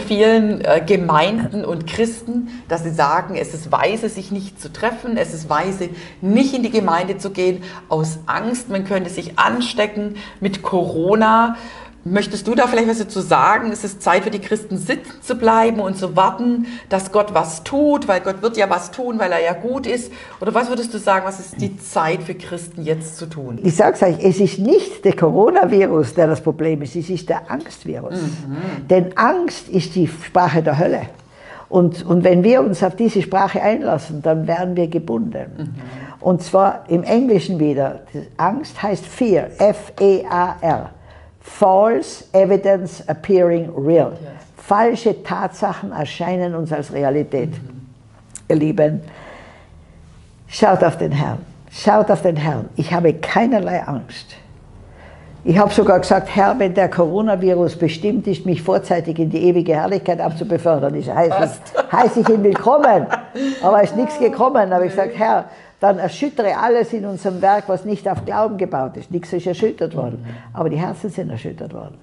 vielen äh, Gemeinden und Christen, dass sie sagen, es ist weise, sich nicht zu treffen, es ist weise, nicht in die Gemeinde zu gehen, aus Angst, man könnte sich anstecken mit Corona. Möchtest du da vielleicht was dazu sagen? Ist es Zeit für die Christen sitzen zu bleiben und zu warten, dass Gott was tut, weil Gott wird ja was tun, weil er ja gut ist? Oder was würdest du sagen, was ist die Zeit für Christen jetzt zu tun? Ich sage es euch, es ist nicht der Coronavirus, der das Problem ist, es ist der Angstvirus. Mhm. Denn Angst ist die Sprache der Hölle. Und, und wenn wir uns auf diese Sprache einlassen, dann werden wir gebunden. Mhm. Und zwar im Englischen wieder. Angst heißt Fear, F-E-A-R. False evidence appearing real. Yes. Falsche Tatsachen erscheinen uns als Realität. Mhm. Ihr Lieben, schaut auf den Herrn. Schaut auf den Herrn. Ich habe keinerlei Angst. Ich habe sogar gesagt, Herr, wenn der Coronavirus bestimmt ist, mich vorzeitig in die ewige Herrlichkeit abzubefördern, ist, heiße ich, heiß ich ihn willkommen. Aber es ist nichts gekommen. Aber ich gesagt, Herr, dann erschüttere alles in unserem Werk, was nicht auf Glauben gebaut ist. Nichts ist erschüttert worden, aber die Herzen sind erschüttert worden.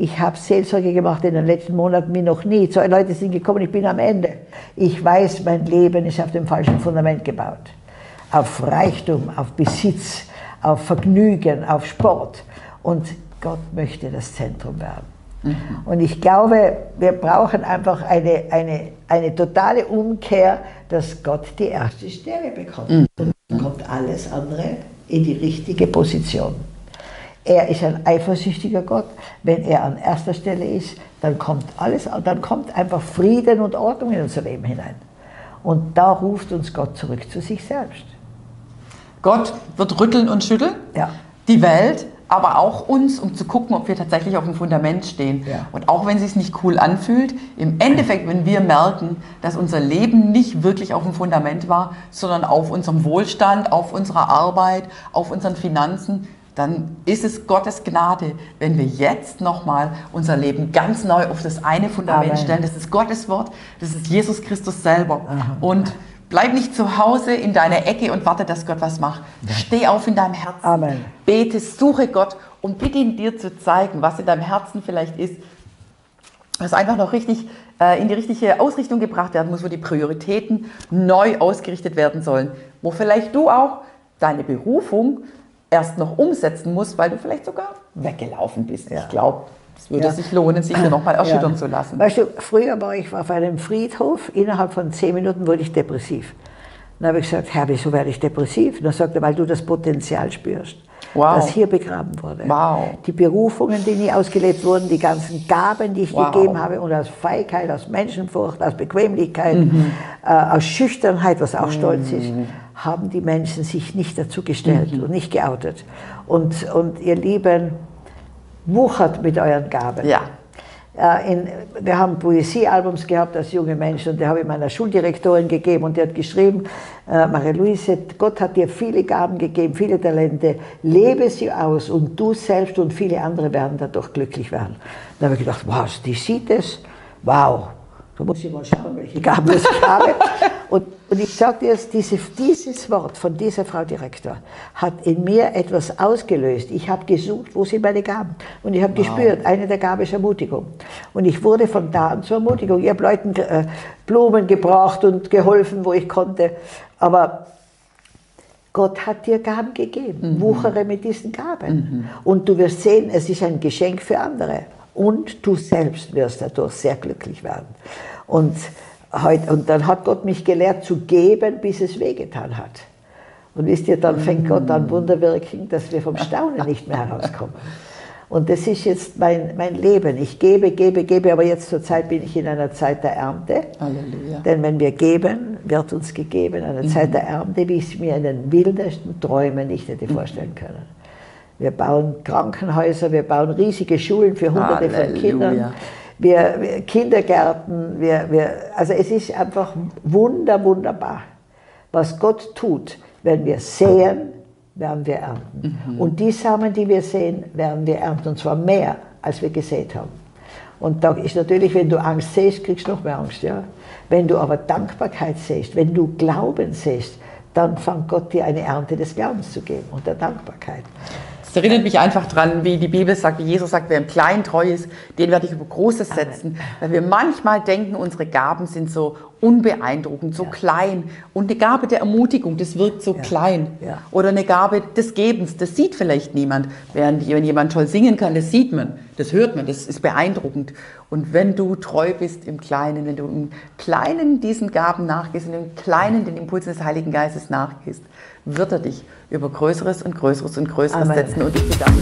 Ich habe Seelsorge gemacht in den letzten Monaten wie noch nie. Zwei Leute sind gekommen, ich bin am Ende. Ich weiß, mein Leben ist auf dem falschen Fundament gebaut. Auf Reichtum, auf Besitz, auf Vergnügen, auf Sport. Und Gott möchte das Zentrum werden. Mhm. Und ich glaube, wir brauchen einfach eine, eine, eine totale Umkehr, dass Gott die erste Stelle bekommt. Mhm. Und dann kommt alles andere in die richtige Position. Er ist ein eifersüchtiger Gott. Wenn er an erster Stelle ist, dann kommt alles, dann kommt einfach Frieden und Ordnung in unser Leben hinein. Und da ruft uns Gott zurück zu sich selbst. Gott wird rütteln und schütteln. Ja. Die Welt aber auch uns, um zu gucken, ob wir tatsächlich auf dem Fundament stehen. Ja. Und auch wenn es sich nicht cool anfühlt, im Endeffekt, wenn wir merken, dass unser Leben nicht wirklich auf dem Fundament war, sondern auf unserem Wohlstand, auf unserer Arbeit, auf unseren Finanzen, dann ist es Gottes Gnade, wenn wir jetzt nochmal unser Leben ganz neu auf das eine Fundament Amen. stellen. Das ist Gottes Wort, das ist Jesus Christus selber. Aha. Und Bleib nicht zu Hause in deiner Ecke und warte, dass Gott was macht. Steh auf in deinem Herzen. Amen. Bete, suche Gott und bitte ihn dir zu zeigen, was in deinem Herzen vielleicht ist, was einfach noch richtig äh, in die richtige Ausrichtung gebracht werden muss, wo die Prioritäten neu ausgerichtet werden sollen. Wo vielleicht du auch deine Berufung erst noch umsetzen musst, weil du vielleicht sogar weggelaufen bist. Ja. Ich glaube, es würde ja. sich lohnen, sich hier nochmal erschüttern ja. zu lassen. Weißt du, früher war ich auf einem Friedhof, innerhalb von zehn Minuten wurde ich depressiv. Dann habe ich gesagt, Herr, wieso werde ich depressiv? Und dann sagte er, weil du das Potenzial spürst, wow. das hier begraben wurde. Wow. Die Berufungen, die nie ausgelebt wurden, die ganzen Gaben, die ich wow. gegeben habe, und aus Feigheit, aus Menschenfurcht, aus Bequemlichkeit, mhm. äh, aus Schüchternheit, was auch mhm. stolz ist, haben die Menschen sich nicht dazu gestellt mhm. und nicht geoutet. Und, und ihr Lieben, wuchert mit euren Gaben. Ja. In, wir haben Poesiealbums gehabt als junge Menschen und die habe ich meiner Schuldirektorin gegeben und die hat geschrieben, äh, Marie-Louise, Gott hat dir viele Gaben gegeben, viele Talente, lebe sie aus und du selbst und viele andere werden dadurch glücklich werden. Da habe ich gedacht, wow, die sieht es, wow, da muss ich mal schauen, welche Gaben ich habe. Und, und ich sage dir jetzt, diese, dieses Wort von dieser Frau Direktor hat in mir etwas ausgelöst. Ich habe gesucht, wo sind meine Gaben? Und ich habe wow. gespürt, eine der Gaben ist Ermutigung. Und ich wurde von da an zur Ermutigung. Ich habe Leuten äh, Blumen gebracht und geholfen, wo ich konnte. Aber Gott hat dir Gaben gegeben. Mhm. Wuchere mit diesen Gaben. Mhm. Und du wirst sehen, es ist ein Geschenk für andere. Und du selbst wirst dadurch sehr glücklich werden. Und und dann hat Gott mich gelehrt zu geben, bis es wehgetan hat. Und wisst ihr, dann fängt Gott an Wunderwirken, dass wir vom Staunen nicht mehr herauskommen. Und das ist jetzt mein, mein Leben. Ich gebe, gebe, gebe, aber jetzt zur Zeit bin ich in einer Zeit der Ernte. Halleluja. Denn wenn wir geben, wird uns gegeben. Eine mhm. Zeit der Ernte, wie ich es mir in den wildesten Träumen nicht hätte vorstellen können. Wir bauen Krankenhäuser, wir bauen riesige Schulen für hunderte Halleluja. von Kindern wir, wir Kindergärten, wir, wir, also es ist einfach wunder, wunderbar, was Gott tut. Wenn wir säen, werden wir ernten. Mhm. Und die Samen, die wir sehen, werden wir ernten. Und zwar mehr, als wir gesät haben. Und da ist natürlich, wenn du Angst siehst, kriegst du noch mehr Angst. Ja? Wenn du aber Dankbarkeit siehst, wenn du Glauben siehst, dann fängt Gott dir eine Ernte des Glaubens zu geben und der Dankbarkeit. Es erinnert mich einfach dran, wie die Bibel sagt, wie Jesus sagt, wer im Kleinen treu ist, den werde ich über Großes setzen. Weil wir manchmal denken, unsere Gaben sind so unbeeindruckend, so ja. klein. Und eine Gabe der Ermutigung, das wirkt so ja. klein. Ja. Oder eine Gabe des Gebens, das sieht vielleicht niemand. Während wenn jemand toll singen kann, das sieht man, das hört man, das ist beeindruckend. Und wenn du treu bist im Kleinen, wenn du im Kleinen diesen Gaben nachgehst und im Kleinen den Impulsen des Heiligen Geistes nachgehst, wird er dich über Größeres und Größeres und Größeres Amen. setzen und dich bedanken.